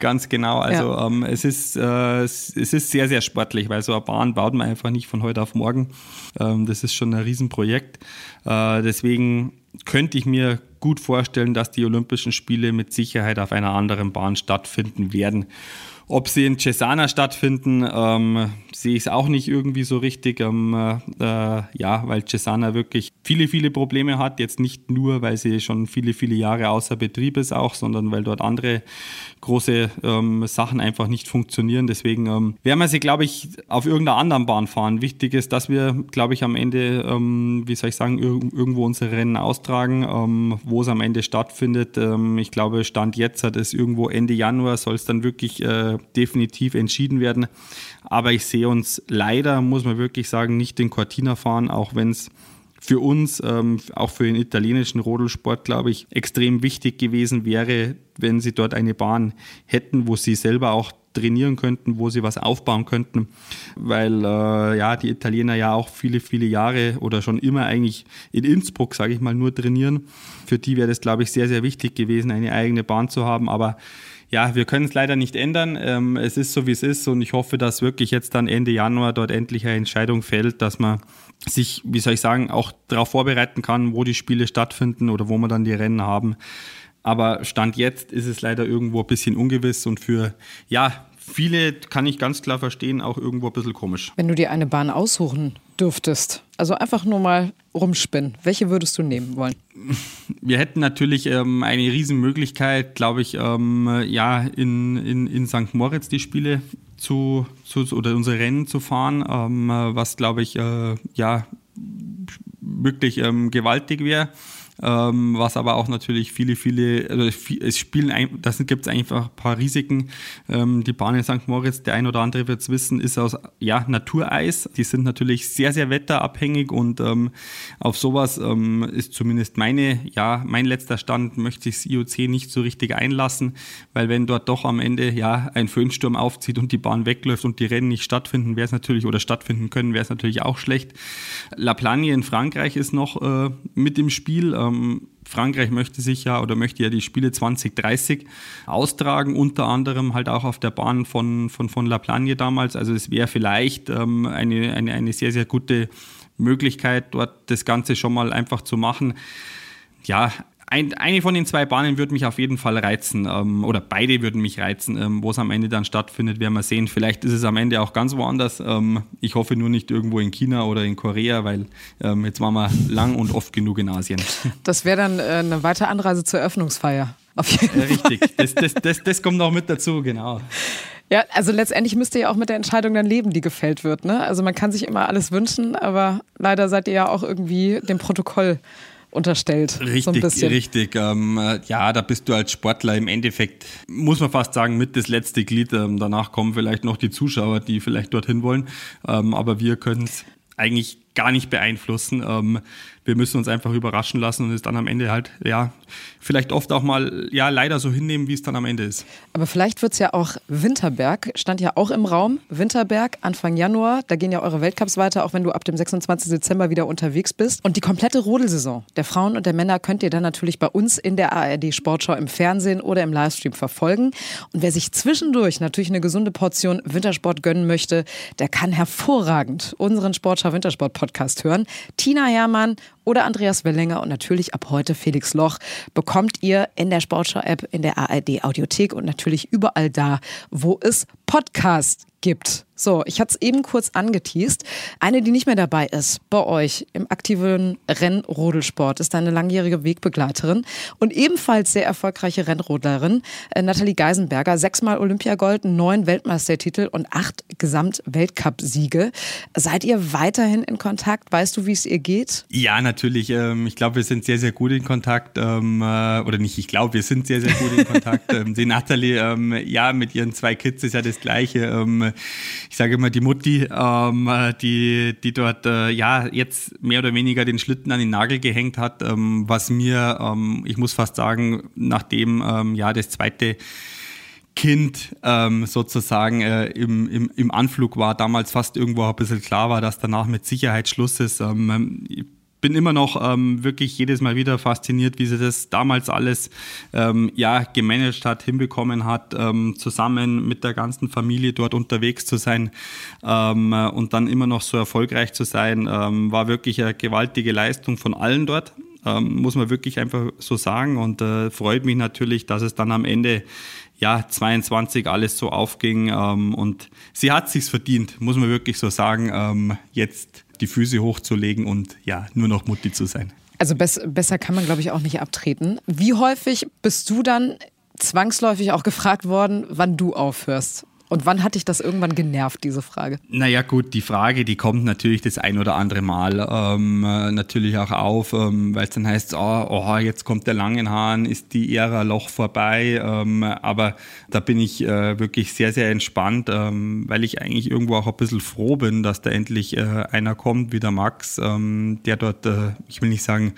Ganz genau. Also ja. ähm, es, ist, äh, es ist sehr, sehr sportlich, weil so eine Bahn baut man einfach nicht von heute auf morgen. Ähm, das ist schon ein Riesenprojekt. Äh, deswegen könnte ich mir gut vorstellen, dass die Olympischen Spiele mit Sicherheit auf einer anderen Bahn stattfinden werden. Ob sie in Cesana stattfinden, ähm, sehe ich es auch nicht irgendwie so richtig. Ähm, äh, ja, weil Cesana wirklich viele, viele Probleme hat. Jetzt nicht nur, weil sie schon viele, viele Jahre außer Betrieb ist auch, sondern weil dort andere große ähm, Sachen einfach nicht funktionieren. Deswegen ähm, werden wir sie, glaube ich, auf irgendeiner anderen Bahn fahren. Wichtig ist, dass wir, glaube ich, am Ende, ähm, wie soll ich sagen, ir irgendwo unsere Rennen austragen, ähm, wo es am Ende stattfindet. Ähm, ich glaube, Stand jetzt hat es irgendwo Ende Januar, soll es dann wirklich äh, definitiv entschieden werden. Aber ich sehe uns leider, muss man wirklich sagen, nicht in Cortina fahren, auch wenn es für uns, ähm, auch für den italienischen Rodelsport, glaube ich, extrem wichtig gewesen wäre, wenn sie dort eine Bahn hätten, wo sie selber auch trainieren könnten, wo sie was aufbauen könnten, weil äh, ja die Italiener ja auch viele, viele Jahre oder schon immer eigentlich in Innsbruck, sage ich mal, nur trainieren. Für die wäre das, glaube ich, sehr, sehr wichtig gewesen, eine eigene Bahn zu haben, aber ja, wir können es leider nicht ändern. Ähm, es ist so, wie es ist und ich hoffe, dass wirklich jetzt dann Ende Januar dort endlich eine Entscheidung fällt, dass man sich, wie soll ich sagen, auch darauf vorbereiten kann, wo die Spiele stattfinden oder wo wir dann die Rennen haben. Aber Stand jetzt ist es leider irgendwo ein bisschen ungewiss und für, ja, viele kann ich ganz klar verstehen, auch irgendwo ein bisschen komisch. Wenn du dir eine Bahn aussuchen dürftest, also einfach nur mal rumspinnen, welche würdest du nehmen wollen? Wir hätten natürlich ähm, eine Riesenmöglichkeit, glaube ich, ähm, ja, in, in, in St. Moritz die Spiele zu, zu oder unsere Rennen zu fahren, ähm, was glaube ich, äh, ja, wirklich ähm, gewaltig wäre ähm, was aber auch natürlich viele, viele, also es spielen, da gibt es einfach ein paar Risiken. Ähm, die Bahn in St. Moritz, der ein oder andere wird es wissen, ist aus ja, Natureis. Die sind natürlich sehr, sehr wetterabhängig und ähm, auf sowas ähm, ist zumindest meine, ja, mein letzter Stand, möchte sich das IOC nicht so richtig einlassen, weil wenn dort doch am Ende ja ein Föhnsturm aufzieht und die Bahn wegläuft und die Rennen nicht stattfinden, wäre es natürlich oder stattfinden können, wäre es natürlich auch schlecht. La Plagne in Frankreich ist noch äh, mit im Spiel. Ähm, Frankreich möchte sich ja oder möchte ja die Spiele 2030 austragen, unter anderem halt auch auf der Bahn von, von, von La Plagne damals. Also es wäre vielleicht ähm, eine, eine, eine sehr, sehr gute Möglichkeit, dort das Ganze schon mal einfach zu machen. Ja, ein, eine von den zwei Bahnen würde mich auf jeden Fall reizen, ähm, oder beide würden mich reizen. Ähm, Wo es am Ende dann stattfindet, werden wir sehen. Vielleicht ist es am Ende auch ganz woanders. Ähm, ich hoffe nur nicht irgendwo in China oder in Korea, weil ähm, jetzt waren wir lang und oft genug in Asien. Das wäre dann äh, eine weitere Anreise zur Eröffnungsfeier. Auf jeden Fall. Richtig, das, das, das, das kommt noch mit dazu, genau. Ja, also letztendlich müsst ihr ja auch mit der Entscheidung dann leben, die gefällt wird. Ne? Also man kann sich immer alles wünschen, aber leider seid ihr ja auch irgendwie dem Protokoll unterstellt. Richtig, so richtig. Ähm, äh, ja, da bist du als Sportler im Endeffekt, muss man fast sagen, mit das letzte Glied. Ähm, danach kommen vielleicht noch die Zuschauer, die vielleicht dorthin wollen. Ähm, aber wir können es eigentlich gar nicht beeinflussen. Wir müssen uns einfach überraschen lassen und es dann am Ende halt, ja, vielleicht oft auch mal, ja, leider so hinnehmen, wie es dann am Ende ist. Aber vielleicht wird es ja auch Winterberg, stand ja auch im Raum. Winterberg, Anfang Januar, da gehen ja eure Weltcups weiter, auch wenn du ab dem 26. Dezember wieder unterwegs bist. Und die komplette Rodelsaison der Frauen und der Männer könnt ihr dann natürlich bei uns in der ARD Sportschau im Fernsehen oder im Livestream verfolgen. Und wer sich zwischendurch natürlich eine gesunde Portion Wintersport gönnen möchte, der kann hervorragend unseren Sportschau Wintersport Podcast hören. Tina Hermann oder Andreas Wellinger und natürlich ab heute Felix Loch bekommt ihr in der Sportschau-App, in der ARD Audiothek und natürlich überall da, wo es Podcasts gibt. So, ich hatte es eben kurz angeteased. Eine, die nicht mehr dabei ist bei euch im aktiven Rennrodelsport, ist eine langjährige Wegbegleiterin und ebenfalls sehr erfolgreiche Rennrodlerin, äh, Nathalie Geisenberger. Sechsmal Olympiagold, neun Weltmeistertitel und acht Gesamtweltcup-Siege. Seid ihr weiterhin in Kontakt? Weißt du, wie es ihr geht? Ja, natürlich. Ähm, ich glaube, wir sind sehr, sehr gut in Kontakt. Ähm, äh, oder nicht, ich glaube, wir sind sehr, sehr gut in Kontakt. Ähm, die Nathalie, ja, mit ihren zwei Kids ist ja das Gleiche. Ich sage immer, die Mutti, die, die dort, äh, ja, jetzt mehr oder weniger den Schlitten an den Nagel gehängt hat, was mir, ich muss fast sagen, nachdem, ja, das zweite Kind ähm, sozusagen äh, im, im, im Anflug war, damals fast irgendwo ein bisschen klar war, dass danach mit Sicherheit Schluss ist. Ähm, bin immer noch ähm, wirklich jedes Mal wieder fasziniert, wie sie das damals alles ähm, ja, gemanagt hat, hinbekommen hat, ähm, zusammen mit der ganzen Familie dort unterwegs zu sein ähm, und dann immer noch so erfolgreich zu sein, ähm, war wirklich eine gewaltige Leistung von allen dort. Ähm, muss man wirklich einfach so sagen und äh, freut mich natürlich, dass es dann am Ende ja, 22 alles so aufging und sie hat sich's verdient, muss man wirklich so sagen, jetzt die Füße hochzulegen und ja, nur noch Mutti zu sein. Also bess besser kann man, glaube ich, auch nicht abtreten. Wie häufig bist du dann zwangsläufig auch gefragt worden, wann du aufhörst? Und wann hat dich das irgendwann genervt, diese Frage? Naja gut, die Frage, die kommt natürlich das ein oder andere Mal ähm, äh, natürlich auch auf, ähm, weil es dann heißt, oh, oh, jetzt kommt der Langenhahn, ist die Ära Loch vorbei. Ähm, aber da bin ich äh, wirklich sehr, sehr entspannt, ähm, weil ich eigentlich irgendwo auch ein bisschen froh bin, dass da endlich äh, einer kommt wie der Max, ähm, der dort, äh, ich will nicht sagen,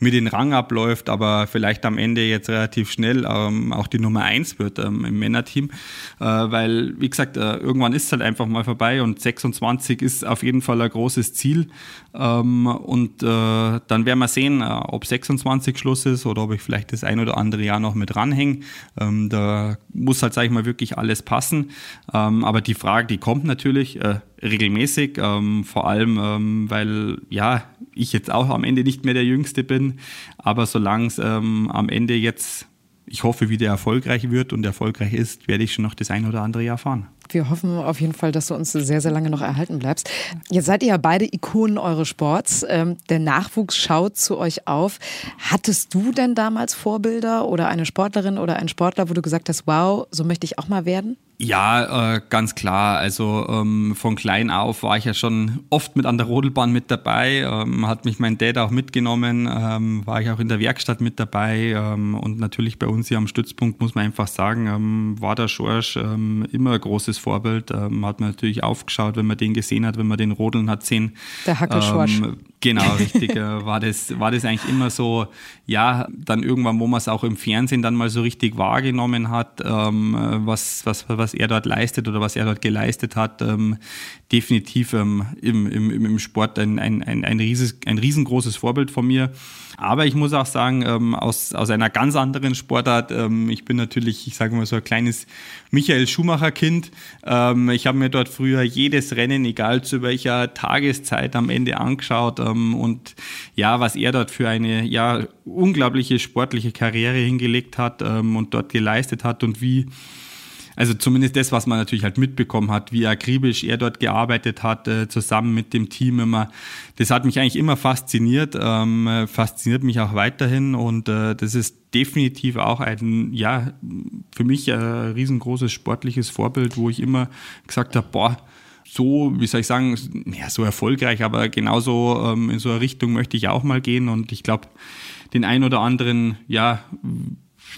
mit den Rang abläuft, aber vielleicht am Ende jetzt relativ schnell ähm, auch die Nummer eins wird ähm, im Männerteam. Äh, weil, wie gesagt, äh, irgendwann ist es halt einfach mal vorbei und 26 ist auf jeden Fall ein großes Ziel. Ähm, und äh, dann werden wir sehen, äh, ob 26 Schluss ist oder ob ich vielleicht das ein oder andere Jahr noch mit ranhänge. Ähm, da muss halt, sage ich mal, wirklich alles passen. Ähm, aber die Frage, die kommt natürlich äh, regelmäßig, ähm, vor allem, weil ja, ich jetzt auch am Ende nicht mehr der Jüngste bin, aber solange es ähm, am Ende jetzt, ich hoffe, wieder erfolgreich wird und erfolgreich ist, werde ich schon noch das ein oder andere Jahr fahren. Wir hoffen auf jeden Fall, dass du uns sehr, sehr lange noch erhalten bleibst. Jetzt seid ihr ja beide Ikonen eures Sports. Ähm, der Nachwuchs schaut zu euch auf. Hattest du denn damals Vorbilder oder eine Sportlerin oder einen Sportler, wo du gesagt hast, wow, so möchte ich auch mal werden? Ja, äh, ganz klar. Also ähm, von klein auf war ich ja schon oft mit an der Rodelbahn mit dabei. Ähm, hat mich mein Dad auch mitgenommen, ähm, war ich auch in der Werkstatt mit dabei. Ähm, und natürlich bei uns hier am Stützpunkt muss man einfach sagen, ähm, war der Schorsch ähm, immer ein großes Vorbild. Hat man natürlich aufgeschaut, wenn man den gesehen hat, wenn man den Rodeln hat sehen. Der Hacke Schorsch. Genau, richtig. Äh, war, das, war das eigentlich immer so, ja, dann irgendwann, wo man es auch im Fernsehen dann mal so richtig wahrgenommen hat, ähm, was, was, was er dort leistet oder was er dort geleistet hat, ähm, definitiv ähm, im, im, im Sport ein, ein, ein, ein, rieses, ein riesengroßes Vorbild von mir. Aber ich muss auch sagen, ähm, aus, aus einer ganz anderen Sportart, ähm, ich bin natürlich, ich sage mal so ein kleines Michael Schumacher-Kind. Ähm, ich habe mir dort früher jedes Rennen, egal zu welcher Tageszeit, am Ende angeschaut. Ähm, und ja, was er dort für eine ja, unglaubliche sportliche Karriere hingelegt hat ähm, und dort geleistet hat und wie also zumindest das, was man natürlich halt mitbekommen hat, wie akribisch er dort gearbeitet hat, äh, zusammen mit dem Team immer. Das hat mich eigentlich immer fasziniert, ähm, fasziniert mich auch weiterhin und äh, das ist definitiv auch ein, ja, für mich ein riesengroßes sportliches Vorbild, wo ich immer gesagt habe, boah, so, wie soll ich sagen, ja, so erfolgreich, aber genauso ähm, in so eine Richtung möchte ich auch mal gehen und ich glaube, den ein oder anderen, ja,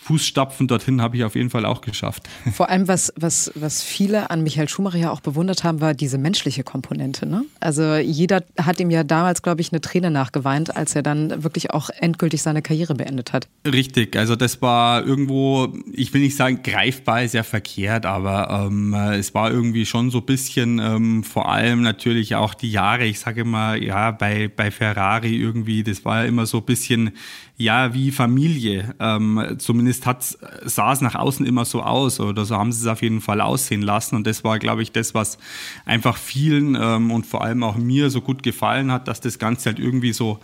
Fußstapfen dorthin habe ich auf jeden Fall auch geschafft. Vor allem, was, was, was viele an Michael Schumacher ja auch bewundert haben, war diese menschliche Komponente. Ne? Also jeder hat ihm ja damals, glaube ich, eine Träne nachgeweint, als er dann wirklich auch endgültig seine Karriere beendet hat. Richtig, also das war irgendwo, ich will nicht sagen, greifbar ist ja verkehrt, aber ähm, es war irgendwie schon so ein bisschen, ähm, vor allem natürlich auch die Jahre, ich sage immer, ja, bei, bei Ferrari irgendwie, das war ja immer so ein bisschen ja wie Familie. Ähm, zumindest hat, sah es nach außen immer so aus oder so haben sie es auf jeden Fall aussehen lassen. Und das war, glaube ich, das, was einfach vielen ähm, und vor allem auch mir so gut gefallen hat, dass das Ganze halt irgendwie so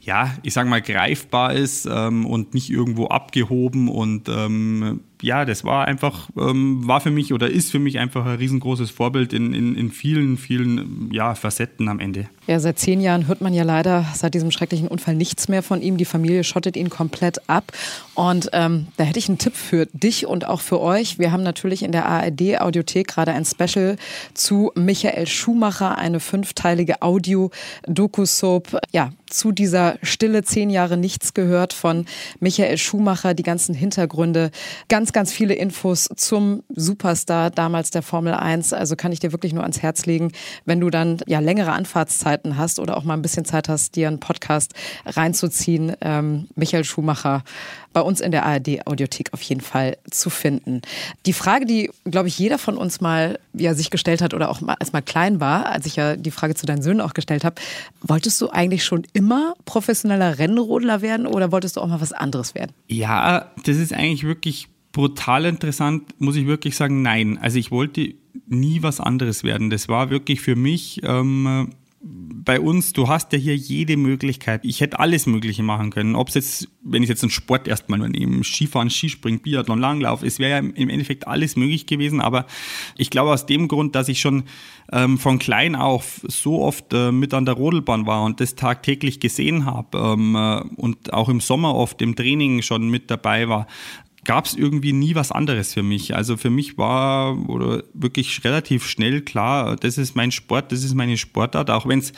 ja, ich sage mal, greifbar ist ähm, und nicht irgendwo abgehoben und ähm, ja, das war einfach, ähm, war für mich oder ist für mich einfach ein riesengroßes Vorbild in, in, in vielen, vielen ja, Facetten am Ende. Ja, seit zehn Jahren hört man ja leider seit diesem schrecklichen Unfall nichts mehr von ihm. Die Familie schottet ihn komplett ab. Und ähm, da hätte ich einen Tipp für dich und auch für euch. Wir haben natürlich in der ARD-Audiothek gerade ein Special zu Michael Schumacher, eine fünfteilige Audio-Doku-Soap. Ja, zu dieser Stille zehn Jahre nichts gehört von Michael Schumacher, die ganzen Hintergründe, ganz, ganz viele Infos zum Superstar damals der Formel 1. Also kann ich dir wirklich nur ans Herz legen, wenn du dann ja längere Anfahrtszeiten hast oder auch mal ein bisschen Zeit hast, dir einen Podcast reinzuziehen. Ähm, Michael Schumacher bei uns in der ARD-Audiothek auf jeden Fall zu finden. Die Frage, die, glaube ich, jeder von uns mal ja, sich gestellt hat oder auch mal, als mal klein war, als ich ja die Frage zu deinen Söhnen auch gestellt habe, wolltest du eigentlich schon immer professioneller Rennrodler werden oder wolltest du auch mal was anderes werden? Ja, das ist eigentlich wirklich brutal interessant, muss ich wirklich sagen, nein. Also ich wollte nie was anderes werden. Das war wirklich für mich ähm, bei uns, du hast ja hier jede Möglichkeit. Ich hätte alles Mögliche machen können. Ob es jetzt, wenn ich jetzt einen Sport erstmal nur nehme, Skifahren, Skispringen, Biathlon, Langlauf, es wäre ja im Endeffekt alles möglich gewesen. Aber ich glaube aus dem Grund, dass ich schon ähm, von klein auf so oft äh, mit an der Rodelbahn war und das tagtäglich gesehen habe ähm, äh, und auch im Sommer oft im Training schon mit dabei war, gab es irgendwie nie was anderes für mich. Also für mich war oder wirklich relativ schnell klar, das ist mein Sport, das ist meine Sportart, auch wenn es,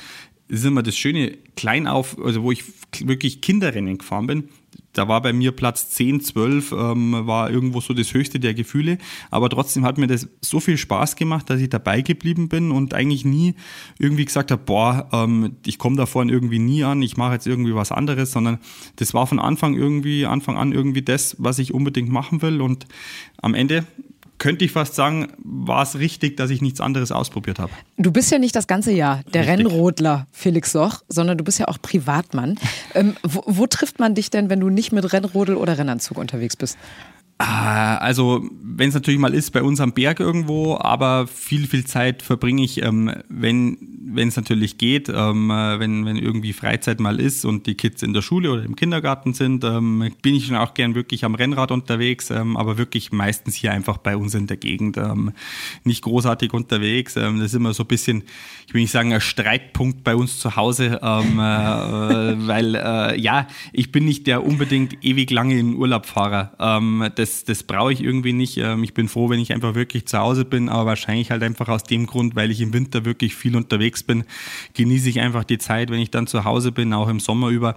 ist immer das Schöne, klein auf, also wo ich wirklich Kinderrennen gefahren bin, da war bei mir Platz 10, 12, ähm, war irgendwo so das höchste der Gefühle. Aber trotzdem hat mir das so viel Spaß gemacht, dass ich dabei geblieben bin und eigentlich nie irgendwie gesagt habe, boah, ähm, ich komme da vorne irgendwie nie an, ich mache jetzt irgendwie was anderes, sondern das war von Anfang irgendwie, Anfang an irgendwie das, was ich unbedingt machen will. Und am Ende könnte ich fast sagen, war es richtig, dass ich nichts anderes ausprobiert habe. Du bist ja nicht das ganze Jahr der richtig. Rennrodler Felix Soch, sondern du bist ja auch Privatmann. ähm, wo, wo trifft man dich denn, wenn du nicht mit Rennrodel oder Rennanzug unterwegs bist? Ah, also, wenn es natürlich mal ist, bei uns am Berg irgendwo, aber viel, viel Zeit verbringe ich, ähm, wenn es natürlich geht, ähm, wenn, wenn irgendwie Freizeit mal ist und die Kids in der Schule oder im Kindergarten sind, ähm, bin ich schon auch gern wirklich am Rennrad unterwegs, ähm, aber wirklich meistens hier einfach bei uns in der Gegend, ähm, nicht großartig unterwegs. Ähm, das ist immer so ein bisschen, ich will nicht sagen, ein Streitpunkt bei uns zu Hause, ähm, äh, weil äh, ja, ich bin nicht der unbedingt ewig lange in Urlaub fahrer. Ähm, das das, brauche ich irgendwie nicht. Ich bin froh, wenn ich einfach wirklich zu Hause bin, aber wahrscheinlich halt einfach aus dem Grund, weil ich im Winter wirklich viel unterwegs bin, genieße ich einfach die Zeit, wenn ich dann zu Hause bin, auch im Sommer über.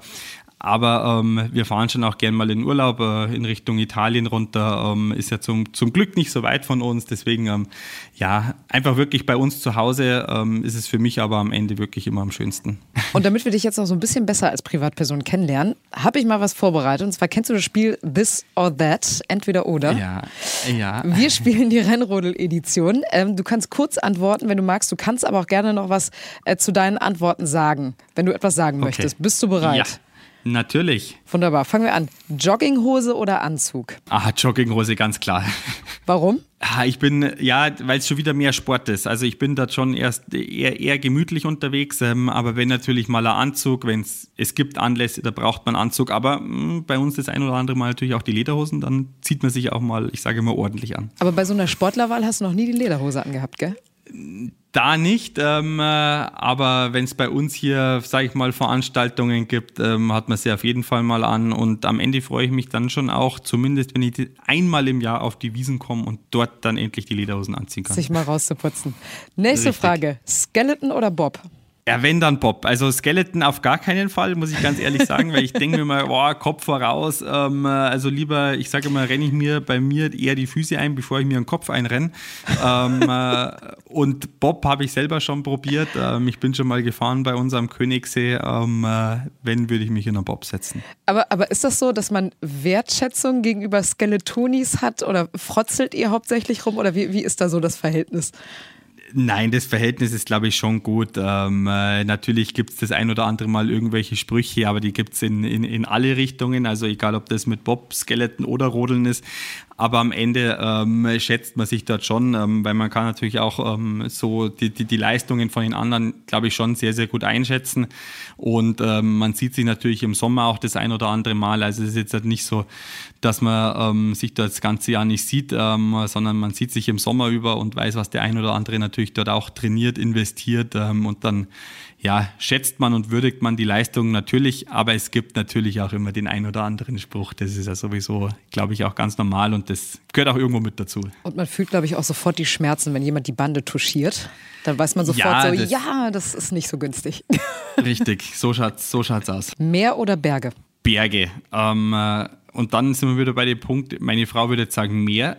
Aber ähm, wir fahren schon auch gern mal in Urlaub äh, in Richtung Italien runter. Ähm, ist ja zum, zum Glück nicht so weit von uns. Deswegen, ähm, ja, einfach wirklich bei uns zu Hause ähm, ist es für mich aber am Ende wirklich immer am schönsten. Und damit wir dich jetzt noch so ein bisschen besser als Privatperson kennenlernen, habe ich mal was vorbereitet. Und zwar kennst du das Spiel This or That, entweder oder. Ja, ja. Wir spielen die Rennrodel-Edition. Ähm, du kannst kurz antworten, wenn du magst. Du kannst aber auch gerne noch was äh, zu deinen Antworten sagen, wenn du etwas sagen okay. möchtest. Bist du bereit? Ja. Natürlich. Wunderbar. Fangen wir an. Jogginghose oder Anzug? Ah, Jogginghose, ganz klar. Warum? Ah, ich bin, ja, weil es schon wieder mehr Sport ist. Also ich bin da schon erst eher, eher gemütlich unterwegs, ähm, aber wenn natürlich mal ein Anzug, wenn es gibt Anlässe, da braucht man Anzug, aber mh, hm, bei uns das ein oder andere Mal natürlich auch die Lederhosen, dann zieht man sich auch mal, ich sage immer, ordentlich an. Aber bei so einer Sportlerwahl hast du noch nie die Lederhose angehabt, gell? Da nicht, ähm, äh, aber wenn es bei uns hier, sage ich mal, Veranstaltungen gibt, ähm, hat man sie auf jeden Fall mal an und am Ende freue ich mich dann schon auch, zumindest wenn ich einmal im Jahr auf die Wiesen komme und dort dann endlich die Lederhosen anziehen kann. Sich mal rauszuputzen. Nächste Richtig. Frage, Skeleton oder Bob? Ja, wenn dann Bob. Also Skeleton auf gar keinen Fall, muss ich ganz ehrlich sagen, weil ich denke mir mal, boah, Kopf voraus. Ähm, also lieber, ich sage immer, renne ich mir bei mir eher die Füße ein, bevor ich mir den Kopf einrenne. Ähm, äh, und Bob habe ich selber schon probiert. Ähm, ich bin schon mal gefahren bei unserem Königssee. Ähm, äh, wenn, würde ich mich in einen Bob setzen. Aber, aber ist das so, dass man Wertschätzung gegenüber Skeletonis hat oder frotzelt ihr hauptsächlich rum oder wie, wie ist da so das Verhältnis? Nein, das Verhältnis ist, glaube ich, schon gut. Ähm, äh, natürlich gibt es das ein oder andere Mal irgendwelche Sprüche, aber die gibt es in, in, in alle Richtungen. Also egal, ob das mit Bob, Skeleton oder Rodeln ist. Aber am Ende ähm, schätzt man sich dort schon, ähm, weil man kann natürlich auch ähm, so die, die, die Leistungen von den anderen, glaube ich, schon sehr, sehr gut einschätzen. Und ähm, man sieht sich natürlich im Sommer auch das ein oder andere Mal. Also es ist jetzt halt nicht so, dass man ähm, sich dort das ganze Jahr nicht sieht, ähm, sondern man sieht sich im Sommer über und weiß, was der ein oder andere natürlich dort auch trainiert, investiert ähm, und dann ja, schätzt man und würdigt man die Leistung natürlich, aber es gibt natürlich auch immer den ein oder anderen Spruch. Das ist ja sowieso, glaube ich, auch ganz normal und das gehört auch irgendwo mit dazu. Und man fühlt, glaube ich, auch sofort die Schmerzen, wenn jemand die Bande touchiert. Dann weiß man sofort Ja, so, das- ja, das ist nicht so günstig. Richtig, so schaut's, so schaut's aus. Meer oder Berge? Berge. Ähm, äh, und dann sind wir wieder bei dem Punkt, meine Frau würde jetzt sagen Meer.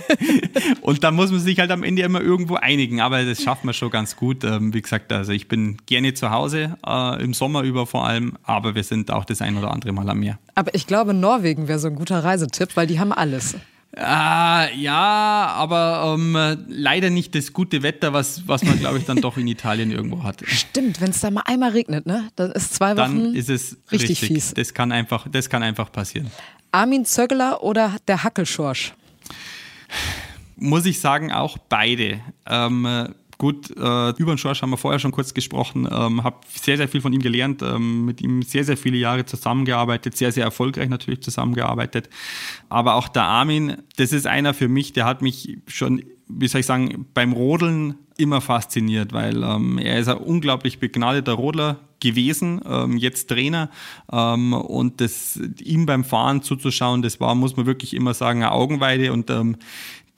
und da muss man sich halt am Ende immer irgendwo einigen, aber das schafft man schon ganz gut. Ähm, wie gesagt, also ich bin gerne zu Hause, äh, im Sommer über vor allem, aber wir sind auch das ein oder andere Mal am Meer. Aber ich glaube, Norwegen wäre so ein guter Reisetipp, weil die haben alles. Ah, ja, aber ähm, äh, leider nicht das gute Wetter, was, was man, glaube ich, dann doch in Italien irgendwo hat. Stimmt, wenn es da mal einmal regnet, ne? Dann ist zwei Wochen Dann ist es richtig, richtig. fies. Das kann einfach, das kann einfach passieren. Armin Zöggeler oder der Hackelschorsch? muss ich sagen, auch beide. Ähm, äh, gut, äh, über den Schorsch haben wir vorher schon kurz gesprochen, ähm, habe sehr, sehr viel von ihm gelernt, ähm, mit ihm sehr, sehr viele Jahre zusammengearbeitet, sehr, sehr erfolgreich natürlich zusammengearbeitet. Aber auch der Armin, das ist einer für mich, der hat mich schon, wie soll ich sagen, beim Rodeln immer fasziniert, weil ähm, er ist ein unglaublich begnadeter Rodler gewesen, ähm, jetzt Trainer ähm, und das, ihm beim Fahren zuzuschauen, das war, muss man wirklich immer sagen, eine Augenweide und ähm,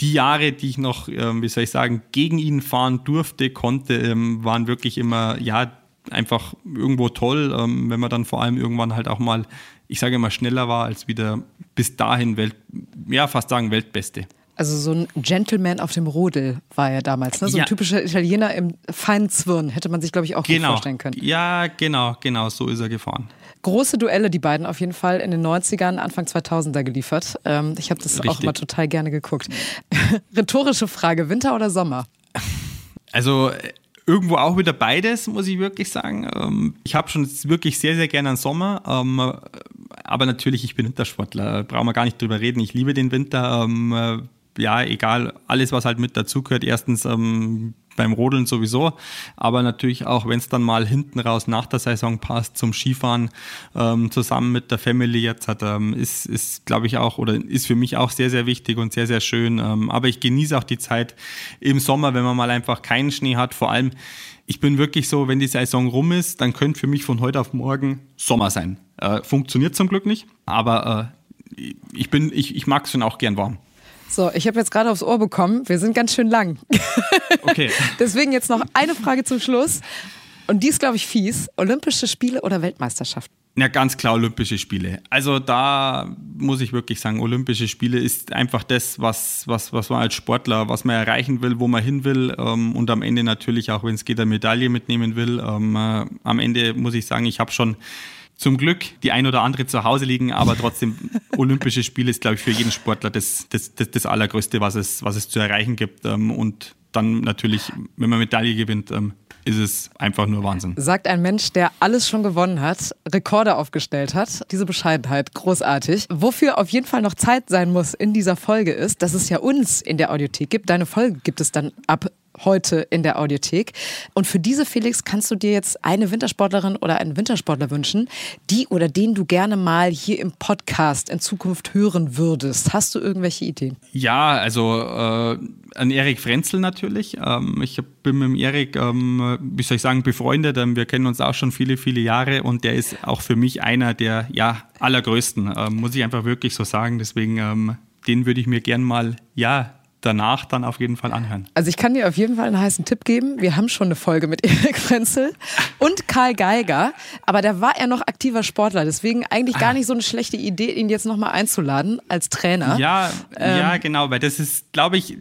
die Jahre, die ich noch, ähm, wie soll ich sagen, gegen ihn fahren durfte, konnte, ähm, waren wirklich immer, ja, einfach irgendwo toll, ähm, wenn man dann vor allem irgendwann halt auch mal, ich sage immer, schneller war als wieder bis dahin Welt, ja, fast sagen Weltbeste. Also so ein Gentleman auf dem Rodel war er damals, ne? So ein Ja. typischer Italiener im feinen Zwirn, hätte man sich, glaube ich, auch Genau. vorstellen können. Ja, genau, genau, so ist er gefahren. Große Duelle, die beiden auf jeden Fall in den 90ern, Anfang 2000er geliefert. Ähm, ich habe das auch Richtig. immer total gerne geguckt. Rhetorische Frage, Winter oder Sommer? Also äh, irgendwo auch wieder beides, muss ich wirklich sagen. Ähm, Ich habe schon wirklich sehr, sehr gerne einen Sommer. ähm, äh, Aber natürlich, ich bin Wintersportler. Brauchen wir gar nicht drüber reden. Ich liebe den Winter. ähm, äh, Ja, egal, alles, was halt mit dazugehört. Erstens beim Rodeln sowieso, aber natürlich auch, wenn es dann mal hinten raus nach der Saison passt, zum Skifahren ähm, zusammen mit der Family jetzt hat, ähm, ist, ist glaube ich auch oder ist für mich auch sehr, sehr wichtig und sehr, sehr schön. Ähm, aber ich genieße auch die Zeit im Sommer, wenn man mal einfach keinen Schnee hat. Vor allem, ich bin wirklich so, wenn die Saison rum ist, dann könnte für mich von heute auf morgen Sommer sein. Äh, funktioniert zum Glück nicht, aber äh, ich bin, ich, ich mag es schon auch gern warm. So, ich habe jetzt gerade aufs Ohr bekommen, wir sind ganz schön lang. Okay. Deswegen jetzt noch eine Frage zum Schluss. Und die ist, glaube ich, fies. Olympische Spiele oder Weltmeisterschaft? Ja, ganz klar Olympische Spiele. Also da muss ich wirklich sagen, Olympische Spiele ist einfach das, was, was, was man als Sportler, was man erreichen will, wo man hin will ähm, und am Ende natürlich auch, wenn es geht, eine Medaille mitnehmen will. Ähm, äh, am Ende muss ich sagen, ich habe schon zum Glück die ein oder andere zu Hause liegen, aber trotzdem Olympische Spiele ist, glaube ich, für jeden Sportler das, das, das, das Allergrößte, was es, was es zu erreichen gibt. Ähm, und dann natürlich, wenn man Medaille gewinnt, ähm, ist es einfach nur Wahnsinn. Sagt ein Mensch, der alles schon gewonnen hat, Rekorde aufgestellt hat. Diese Bescheidenheit, großartig. Wofür auf jeden Fall noch Zeit sein muss in dieser Folge ist, dass es ja uns in der Audiothek gibt. Deine Folge gibt es dann ab heute in der Audiothek. Und für diese, Felix, kannst du dir jetzt eine Wintersportlerin oder einen Wintersportler wünschen, die oder den du gerne mal hier im Podcast in Zukunft hören würdest. Hast du irgendwelche Ideen? Ja, also äh, an Erik Frenzel natürlich. Ähm, ich bin mit Erik, ähm, wie soll ich sagen, befreundet. Ähm, wir kennen uns auch schon viele, viele Jahre und der ist auch für mich einer der ja, allergrößten, ähm, muss ich einfach wirklich so sagen. Deswegen, ähm, den würde ich mir gern mal, ja, danach dann auf jeden Fall anhören. Also ich kann dir auf jeden Fall einen heißen Tipp geben. Wir haben schon eine Folge mit Erik Frenzel und Karl Geiger, aber da war er noch aktiver Sportler. Deswegen eigentlich gar nicht so eine schlechte Idee, ihn jetzt nochmal einzuladen als Trainer. Ja, ja, genau, weil das ist, glaube ich,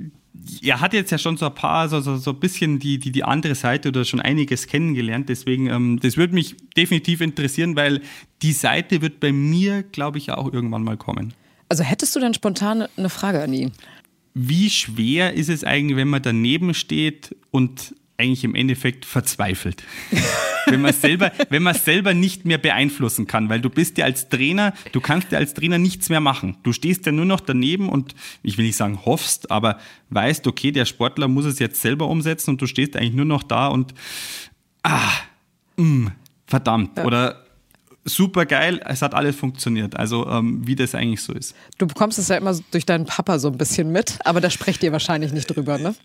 er hat jetzt ja schon so ein paar, so, so, so ein bisschen die, die, die andere Seite oder schon einiges kennengelernt. Deswegen, ähm, das würde mich definitiv interessieren, weil die Seite wird bei mir, glaube ich, auch irgendwann mal kommen. Also hättest du denn spontan eine Frage an ihn? Wie schwer ist es eigentlich, wenn man daneben steht und eigentlich im Endeffekt verzweifelt. wenn man selber, wenn man selber nicht mehr beeinflussen kann, weil du bist ja als Trainer, du kannst ja als Trainer nichts mehr machen. Du stehst ja nur noch daneben und ich will nicht sagen hoffst, aber weißt, okay, der Sportler muss es jetzt selber umsetzen und du stehst eigentlich nur noch da und ah, mh, mm, verdammt. Ja. Oder super geil, es hat alles funktioniert. Also ähm, wie das eigentlich so ist. Du bekommst es ja immer durch deinen Papa so ein bisschen mit, aber da sprecht ihr wahrscheinlich nicht drüber, ne?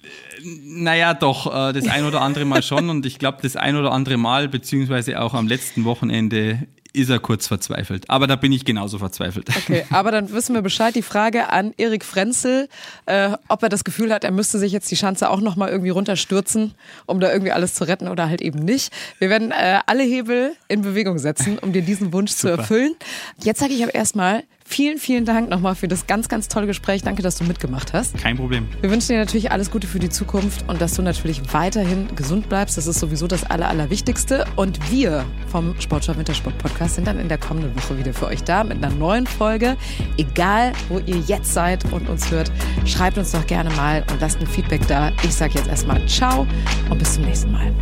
Naja, doch, äh, das ein oder andere Mal schon und ich glaube, das ein oder andere Mal, beziehungsweise auch am letzten Wochenende ist er kurz verzweifelt. Aber da bin ich genauso verzweifelt. Okay, aber dann wissen wir Bescheid. Die Frage an Erik Frenzel, äh, ob er das Gefühl hat, er müsste sich jetzt die Schanze auch nochmal irgendwie runterstürzen, um da irgendwie alles zu retten oder halt eben nicht. Wir werden äh, alle Hebel in Bewegung setzen, um dir diesen Wunsch zu erfüllen. Jetzt sage ich aber erstmal Vielen, vielen Dank nochmal für das ganz, ganz tolle Gespräch. Danke, dass du mitgemacht hast. Kein Problem. Wir wünschen dir natürlich alles Gute für die Zukunft und dass du natürlich weiterhin gesund bleibst. Das ist sowieso das Aller, Allerwichtigste. Und wir vom Sportschau Wintersport Podcast sind dann in der kommenden Woche wieder für euch da mit einer neuen Folge. Egal, wo ihr jetzt seid und uns hört, schreibt uns doch gerne mal und lasst ein Feedback da. Ich sage jetzt erstmal Ciao und bis zum nächsten Mal.